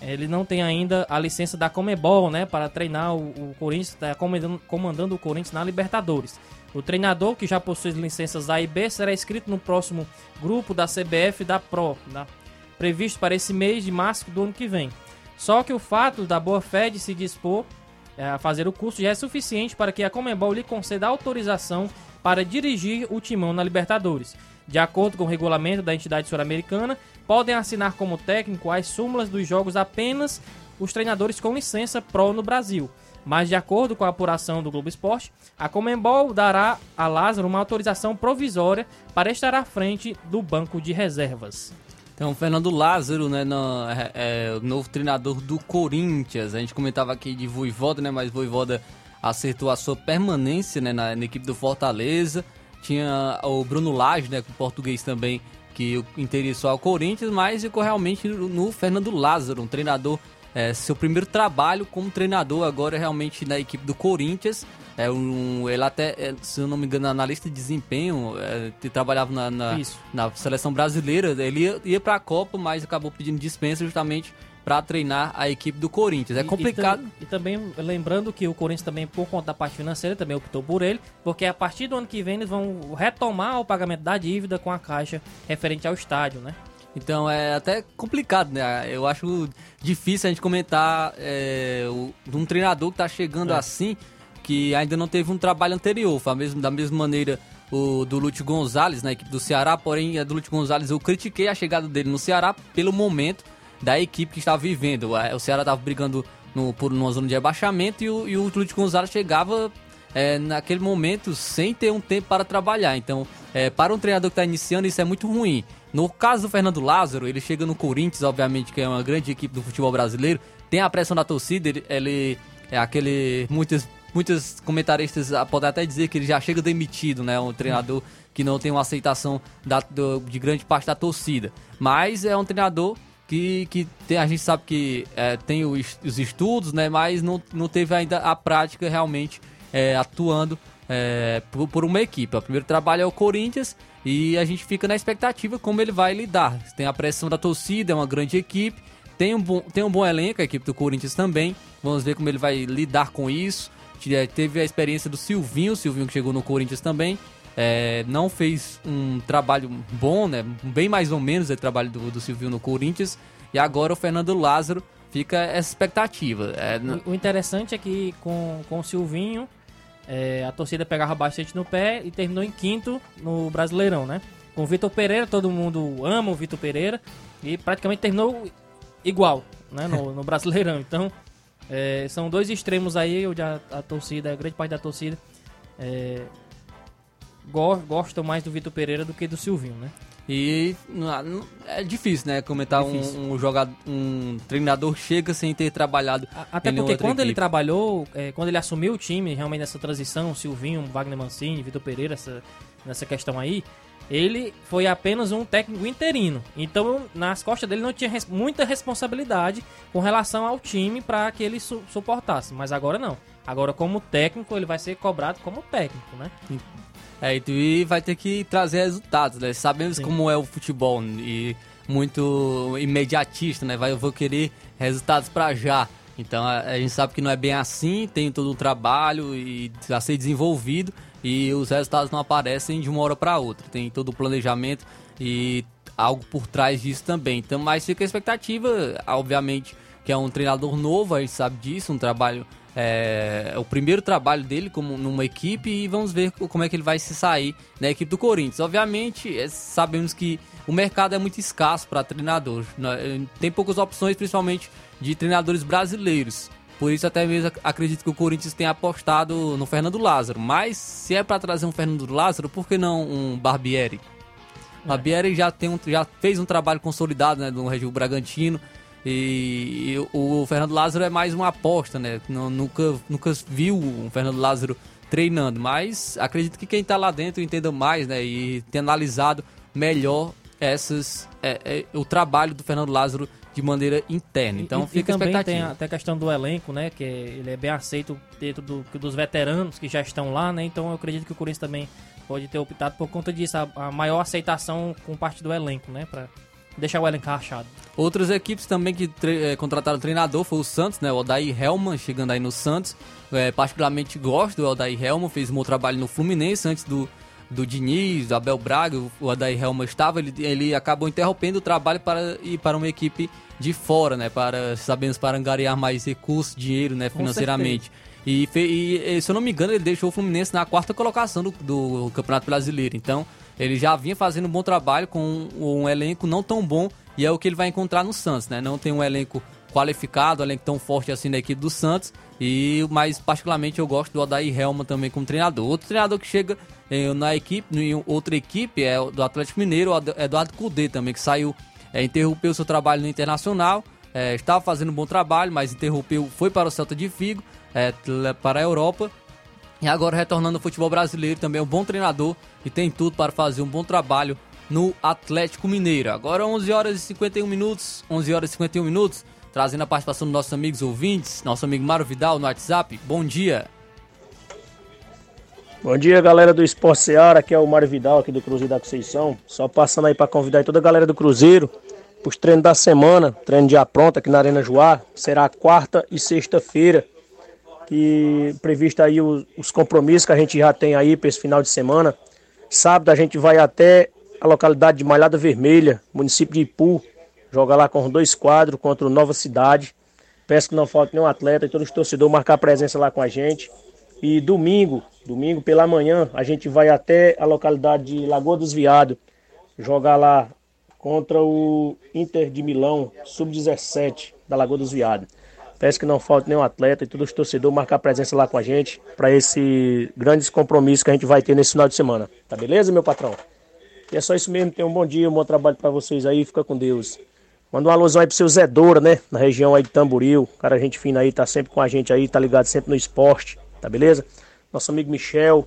ele não tem ainda a licença da Comebol, né, para treinar o, o Corinthians, está comandando, comandando o Corinthians na Libertadores. O treinador que já possui licenças A e B será inscrito no próximo grupo da CBF da Pro, né, previsto para esse mês de março do ano que vem. Só que o fato da boa fé de se dispor eh, a fazer o curso já é suficiente para que a Comembol lhe conceda autorização para dirigir o timão na Libertadores. De acordo com o regulamento da entidade sul-americana, podem assinar como técnico as súmulas dos jogos apenas os treinadores com licença Pro no Brasil. Mas, de acordo com a apuração do Globo Esporte, a Comembol dará a Lázaro uma autorização provisória para estar à frente do banco de reservas. Então, Fernando Lázaro, né, no- é, é o novo treinador do Corinthians. A gente comentava aqui de Voivoda, né, mas Voivoda acertou a sua permanência, né, na, na equipe do Fortaleza. Tinha o Bruno Lage, né, com português também, que interessou ao Corinthians, mas ficou realmente no, no Fernando Lázaro, um treinador, é, seu primeiro trabalho como treinador agora realmente na equipe do Corinthians. É um, ele até, é, se eu não me engano, analista de desempenho, é, que trabalhava na, na, na seleção brasileira. Ele ia, ia para a Copa, mas acabou pedindo dispensa justamente para treinar a equipe do Corinthians. É complicado. E, e também lembrando que o Corinthians também, por conta da parte financeira, também optou por ele, porque a partir do ano que vem eles vão retomar o pagamento da dívida com a Caixa referente ao estádio, né? Então é até complicado, né? Eu acho difícil a gente comentar é, o- de um treinador que tá chegando É. assim, que ainda não teve um trabalho anterior. Foi a mesma- da mesma maneira o do Lúcio Gonzalez na equipe do Ceará, porém a do Lúcio Gonzalez eu critiquei a chegada dele no Ceará pelo momento da equipe que estava vivendo. A- O Ceará estava brigando no, por uma zona de rebaixamento e o, e o Lúcio Gonzalez chegava é, naquele momento sem ter um tempo para trabalhar. Então, é, para um treinador que está iniciando, isso é muito ruim. No caso do Fernando Lázaro, ele chega no Corinthians, obviamente, que é uma grande equipe do futebol brasileiro, tem a pressão da torcida, ele, ele é aquele. Muitos, muitos comentaristas podem até dizer que ele já chega demitido, né? Um treinador que não tem uma aceitação da, do- de grande parte da torcida. Mas é um treinador que, que tem- a gente sabe que é, tem os, os estudos, né? Mas não, não teve ainda a prática realmente é, atuando é, por, por uma equipe. O primeiro trabalho é o Corinthians e a gente fica na expectativa como ele vai lidar. Tem a pressão da torcida, é uma grande equipe, tem um bom, tem um bom elenco, a equipe do Corinthians também. Vamos ver como ele vai lidar com isso. Te- Teve a experiência do Silvinho, o Silvinho que chegou no Corinthians também. É, não fez um trabalho bom, né? Bem mais ou menos o trabalho do, do Silvinho no Corinthians. E agora o Fernando Lázaro fica essa expectativa. É, o interessante é que com, com o Silvinho, é, a torcida pegava bastante no pé e terminou em quinto no Brasileirão, né? Com o Vitor Pereira, todo mundo ama o Vitor Pereira e praticamente terminou igual, né? No, [LAUGHS] no Brasileirão. Então, é, são dois extremos aí onde a, a torcida, a grande parte da torcida, é, go- gostam mais do Vitor Pereira do que do Silvinho, né? E é difícil, né? Comentar um- Difícil. Um, jogador, um treinador chega sem ter trabalhado. Até porque quando ele equipe. trabalhou, é, quando ele assumiu o time, realmente nessa transição, Silvinho, Wagner Mancini, Vitor Pereira, essa, nessa questão aí, ele foi apenas um técnico interino. Então, nas costas dele não tinha res- muita responsabilidade com relação ao time para que ele su- suportasse. Mas agora não. Agora, como técnico, ele vai ser cobrado como técnico, né? É, e tu- vai ter que trazer resultados, né? Sabemos como é o futebol e muito imediatista, né? Vai, eu vou querer resultados pra já. Então a, a gente sabe que não é bem assim, tem todo um trabalho e a ser desenvolvido e os resultados não aparecem de uma hora para outra. Tem todo o planejamento e algo por trás disso também. Então, mas fica a expectativa, obviamente, que é um treinador novo, a gente sabe disso, um trabalho é, é o primeiro trabalho dele como numa equipe e vamos ver co- como é que ele vai se sair na equipe do Corinthians. Obviamente, é, sabemos que o mercado é muito escasso para treinador. né? Tem poucas opções, principalmente de treinadores brasileiros. Por isso, até mesmo ac- acredito que o Corinthians tenha apostado no Fernando Lázaro. Mas se é para trazer um Fernando Lázaro, por que não um Barbieri? O Barbieri já, tem um, já fez um trabalho consolidado né, no Red Bull Bragantino. E, e o Fernando Lázaro é mais uma aposta, né? Nu- Nunca, nunca viu um Fernando Lázaro treinando, mas acredito que quem tá lá dentro entenda mais, né? E tenha analisado melhor essas, é, é, o trabalho do Fernando Lázaro de maneira interna. Então e, fica e também tem até a questão do elenco, né? Que ele é bem aceito dentro do, dos veteranos que já estão lá, né? Então eu acredito que o Corinthians também pode ter optado por conta disso, a, a maior aceitação com parte do elenco, né? Pra deixar o elenco rachado. Outras equipes também que tre- eh, contrataram treinador foi o Santos, né? O Odair Helman chegando aí no Santos. Eh, particularmente gosto do Odair Helman, fez um bom trabalho no Fluminense antes do, do Diniz, do Abel Braga. O Odair Helman estava, ele, ele acabou interrompendo o trabalho para ir para uma equipe de fora, né? Para, sabemos, para angariar mais recursos, dinheiro, né? Financeiramente. E, e, eh, se eu não me engano, ele deixou o Fluminense na quarta colocação do, do Campeonato Brasileiro. Então, ele já vinha fazendo um bom trabalho com um, um elenco não tão bom e é o que ele vai encontrar no Santos, né? Não tem um elenco qualificado, um elenco tão forte assim da equipe do Santos. E mas particularmente eu gosto do Odair Helma também como treinador. Outro treinador que chega eh, na equipe, em outra equipe é do Atlético Mineiro, o Eduardo Cudê também que saiu, eh, interrompeu seu trabalho no Internacional. eh, estava fazendo um bom trabalho, mas interrompeu, foi para o Celta de Vigo, eh, para a Europa e agora retornando ao futebol brasileiro, também é um bom treinador e tem tudo para fazer um bom trabalho no Atlético Mineiro. Agora 11 horas e 51 minutos, 11 horas e 51 minutos, trazendo a participação dos nossos amigos ouvintes, nosso amigo Mário Vidal no WhatsApp. Bom dia. Bom dia, galera do Esporte Seara, aqui é o Mário Vidal, aqui do Cruzeiro da Conceição. Só passando aí para convidar toda a galera do Cruzeiro para os treinos da semana, treino de pronto aqui na Arena Joá. Será quarta e sexta-feira, que previsto aí os, os compromissos que a gente já tem aí para esse final de semana. Sábado a gente vai até a localidade de Malhada Vermelha, município de Ipu, jogar lá com dois quadros contra o Nova Cidade. Peço que não falte nenhum atleta e todos os torcedores marcar presença lá com a gente. E domingo, domingo pela manhã, a gente vai até a localidade de Lagoa dos Viados, jogar lá contra o Inter de Milão, sub-17 da Lagoa dos Viados. Peço que não falte nenhum atleta e todos os torcedores marcar presença lá com a gente para esse grandes compromissos que a gente vai ter nesse final de semana. Tá beleza, meu patrão? E é só isso mesmo. Tenham um bom dia, um bom trabalho para vocês aí. Fica com Deus. Manda uma alusão aí pro seu Zé Doura, né? Na região aí de Tamboril. Cara, gente fina aí, tá sempre com a gente aí, tá ligado sempre no esporte, tá beleza? Nosso amigo Michel,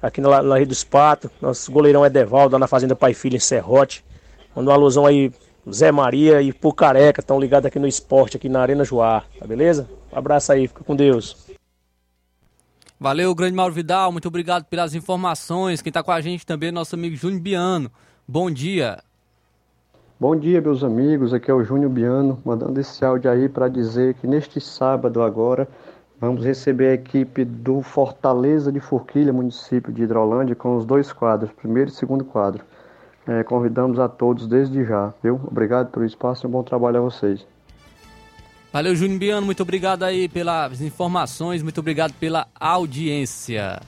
aqui na, na Rio dos Patos. Nosso goleirão Edevaldo, lá na Fazenda Pai Filho, em Serrote. Manda uma alusão aí, Zé Maria e pro Careca, estão ligados aqui no esporte, aqui na Arena Joá, tá beleza? Um abraço aí, fica com Deus. Valeu, grande Mauro Vidal, muito obrigado pelas informações. Quem está com a gente também é nosso amigo Júnior Biano. Bom dia. Bom dia, meus amigos. Aqui é o Júnior Biano, mandando esse áudio aí para dizer que neste sábado agora vamos receber a equipe do Fortaleza de Forquilha, município de Hidrolândia, com os dois quadros, primeiro e segundo quadro. É, convidamos a todos desde já, viu? Obrigado pelo espaço e um bom trabalho a vocês. Valeu, Júnior Biano, muito obrigado aí pelas informações, muito obrigado pela audiência.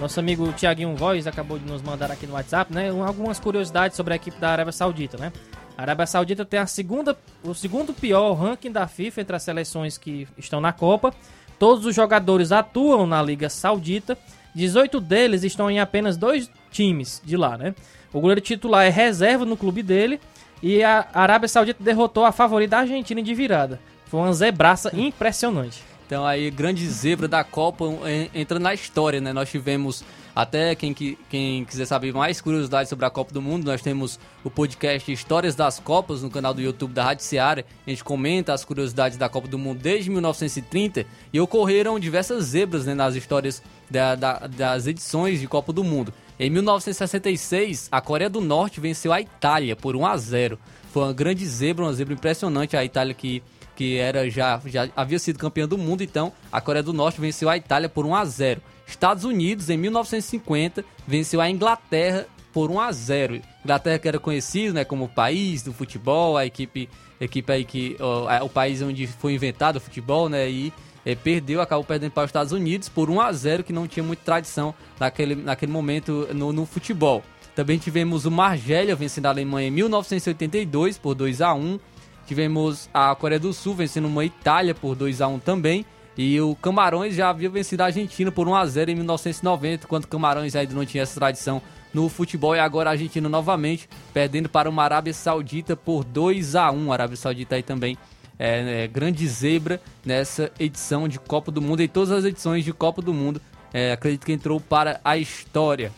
Nosso amigo Tiaguinho Voz acabou de nos mandar aqui no WhatsApp, né? um- Algumas curiosidades sobre a equipe da Arábia Saudita, né? A Arábia Saudita tem a segunda, o segundo pior ranking da FIFA entre as seleções que estão na Copa. Todos os jogadores atuam na Liga Saudita 18 deles estão em apenas dois times de lá, né? O goleiro titular é reserva no clube dele e a Arábia Saudita derrotou a favorita Argentina de virada. Foi uma zebraça impressionante. Então aí, grande zebra da Copa en- entra na história, né? Nós tivemos, até quem, quem quiser saber mais curiosidades sobre a Copa do Mundo, nós temos o podcast Histórias das Copas no canal do YouTube da Rádio Seara. A gente comenta as curiosidades da Copa do Mundo desde 1930 e ocorreram diversas zebras né, nas histórias da- da- das edições de Copa do Mundo. Em 1966, a Coreia do Norte venceu a Itália por 1 a 0. Foi uma grande zebra, uma zebra impressionante. A Itália que, que era já, já havia sido campeã do mundo, então a Coreia do Norte venceu a Itália por 1 a 0. Estados Unidos, em 1950, venceu a Inglaterra por 1 a 0. Inglaterra que era conhecido né, como país do futebol, a equipe, equipe aí que ó, o país onde foi inventado o futebol, né? E eh, perdeu, acabou perdendo para os Estados Unidos por 1 a 0 que não tinha muita tradição naquele, naquele momento no, no futebol. Também tivemos o Margélia vencendo a Alemanha em 1982 por 2 a 1 Tivemos a Coreia do Sul vencendo uma Itália por 2 a 1 também. E o Camarões já havia vencido a Argentina por 1 a 0 em 1990, quando o Camarões ainda não tinha essa tradição no futebol. E agora a Argentina novamente perdendo para uma Arábia Saudita por 2 a 1 A Arábia Saudita aí também é, é, grande zebra nessa edição de Copa do Mundo e todas as edições de Copa do Mundo. É, acredito que entrou para a história.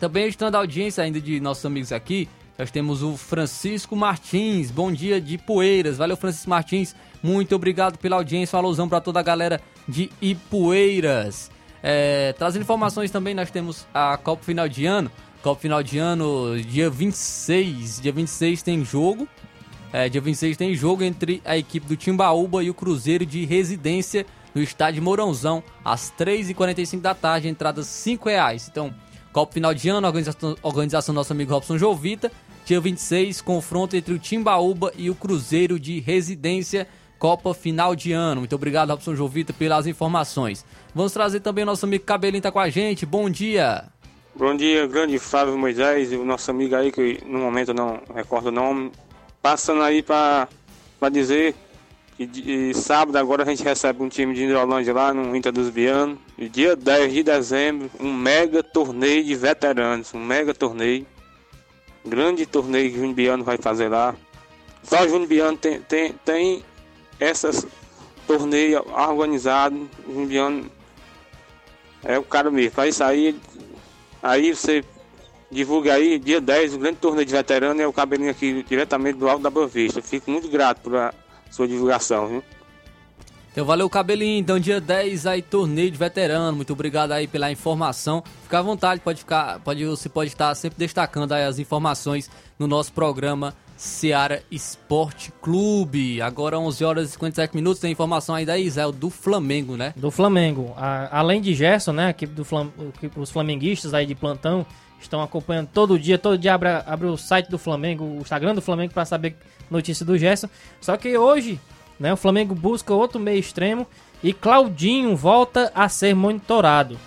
Também estando a audiência ainda de nossos amigos aqui, nós temos o Francisco Martins. Bom dia de Poeiras. Valeu, Francisco Martins. Muito obrigado pela audiência. Alusão para toda a galera de Ipueiras. É, trazendo informações também, nós temos a Copa Final de Ano. Copa Final de Ano, dia 26. Dia 26 tem jogo. É, dia 26 tem jogo entre a equipe do Timbaúba e o Cruzeiro de Residência no estádio Mourãozão, às 3h45 da tarde, entrada 5 reais. Então, Copa Final de Ano, organização, organização do nosso amigo Robson Jovita. Dia 26, confronto entre o Timbaúba e o Cruzeiro de Residência, Copa Final de Ano. Muito obrigado, Robson Jovita, pelas informações. Vamos trazer também o nosso amigo Cabelinho tá com a gente. Bom dia! Bom dia, grande Flávio Moisés, o nosso amigo aí, que no momento eu não recordo o nome. Passando aí pra dizer que de, sábado agora a gente recebe um time de Hidrolândia lá no Inter dos Bianos. E dia 10 de dezembro, um mega torneio de veteranos, um mega torneio. Grande torneio que o Júnior Biano vai fazer lá. Só o Júnior Biano tem, tem, tem essas torneio organizado. O Júnior Biano é o cara mesmo. Aí, aí você divulga aí, dia 10, o grande torneio de veterano é o cabelinho aqui diretamente do Alto da Boa Vista. Fico muito grato por sua divulgação, viu? Então valeu cabelinho, então dia 10 aí torneio de veterano. Muito obrigado aí pela informação. Fica à vontade, pode ficar, pode você pode estar sempre destacando aí as informações no nosso programa Seara Esporte Clube. Agora 11 horas e 57 minutos, tem informação aí da Isel do Flamengo, né? Do Flamengo. A- além de Gerson, né, a equipe do Flam, os flamenguistas aí de plantão estão acompanhando todo dia, todo dia abre, abre o site do Flamengo, o Instagram do Flamengo para saber notícia do Gerson. Só que hoje, né, o Flamengo busca outro meio extremo e Claudinho volta a ser monitorado.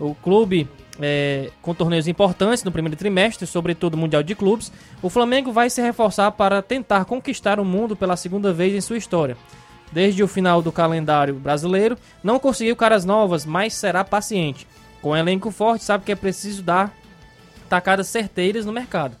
O clube é, com torneios importantes no primeiro trimestre, sobretudo o Mundial de Clubes, o Flamengo vai se reforçar para tentar conquistar o mundo pela segunda vez em sua história. Desde o final do calendário brasileiro, não conseguiu caras novas, mas será paciente. Com um elenco forte, sabe que é preciso dar tacadas certeiras no mercado.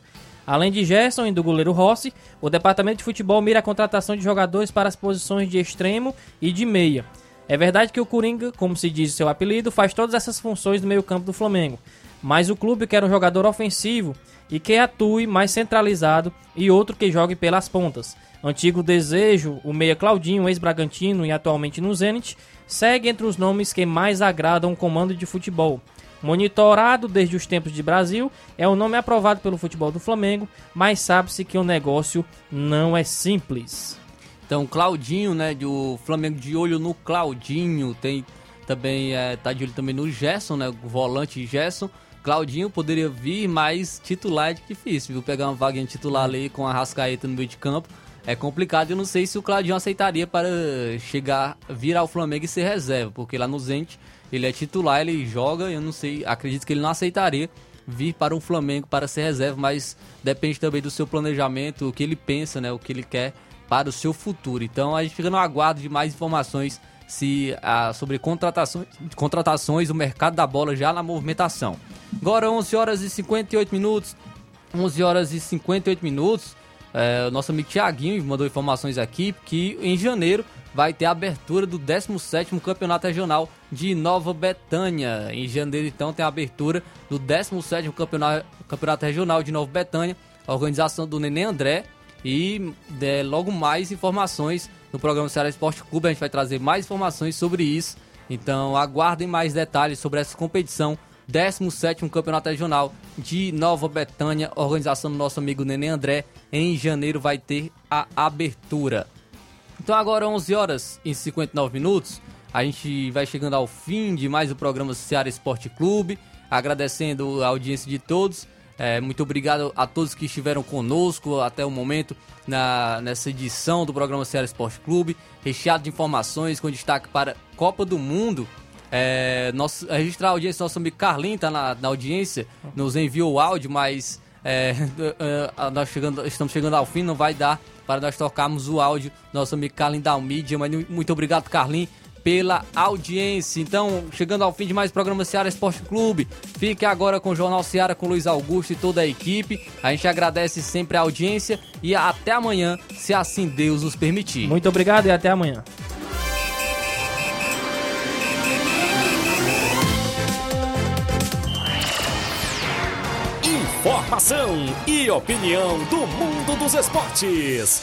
Além de Gerson e do goleiro Rossi, o departamento de futebol mira a contratação de jogadores para as posições de extremo e de meia. É verdade que o Coringa, como se diz seu apelido, faz todas essas funções no meio-campo do Flamengo, mas o clube quer um jogador ofensivo e que atue mais centralizado e outro que jogue pelas pontas. Antigo desejo, o meia Claudinho, ex-Bragantino e atualmente no Zenit, segue entre os nomes que mais agradam o comando de futebol. Monitorado desde os tempos de Brasil, é o nome aprovado pelo futebol do Flamengo, mas sabe-se que o negócio não é simples. Então, Claudinho, né, do Flamengo de olho no Claudinho, tem também é, tá de olho também no Gerson, né, o volante Gerson. Claudinho poderia vir, mas titular é difícil, viu? Pegar uma vaguinha titular ali com a Rascaeta no meio de campo é complicado. Eu não sei se o Claudinho aceitaria para chegar, vir ao Flamengo e ser reserva, porque lá no Zenit ele é titular, ele joga, eu não sei, acredito que ele não aceitaria vir para um Flamengo para ser reserva, mas depende também do seu planejamento, o que ele pensa, né, o que ele quer para o seu futuro. Então a gente fica no aguardo de mais informações se, ah, sobre contratações, contratações, o mercado da bola já na movimentação. Agora 11 horas e 58 minutos, 11 horas e 58 minutos, é, o nosso amigo Thiaguinho mandou informações aqui que em janeiro vai ter a abertura do 17º Campeonato Regional de Nova Betânia. Em janeiro, então, tem a abertura do 17º Campeonato, Campeonato Regional de Nova Betânia, a organização do Nenê André. E é, logo mais informações no programa Ceará Esporte Clube. A gente vai trazer mais informações sobre isso. Então aguardem mais detalhes sobre essa competição 17º Campeonato Regional de Nova Betânia, organização do nosso amigo Nenê André. Em janeiro vai ter a abertura. Então agora 11 horas e 59 minutos, a gente vai chegando ao fim de mais o programa Ceará Esporte Clube, agradecendo a audiência de todos. É, muito obrigado a todos que estiveram conosco até o momento na, nessa edição do programa Ceará Esporte Clube, recheado de informações com destaque para Copa do Mundo. É, nosso, registrar a audiência, nosso amigo Carlinho está na, na audiência, nos enviou o áudio, mas é, [LAUGHS] nós chegando, estamos chegando ao fim, não vai dar para nós tocarmos o áudio nosso amigo Carlin da Mídia. Mas muito obrigado, Carlin, pela audiência. Então, chegando ao fim de mais programa Ceará Esporte Clube, fique agora com o Jornal Ceará com Luiz Augusto e toda a equipe. A gente agradece sempre a audiência e até amanhã, se assim Deus nos permitir. Muito obrigado e até amanhã. Informação e opinião do mundo dos esportes.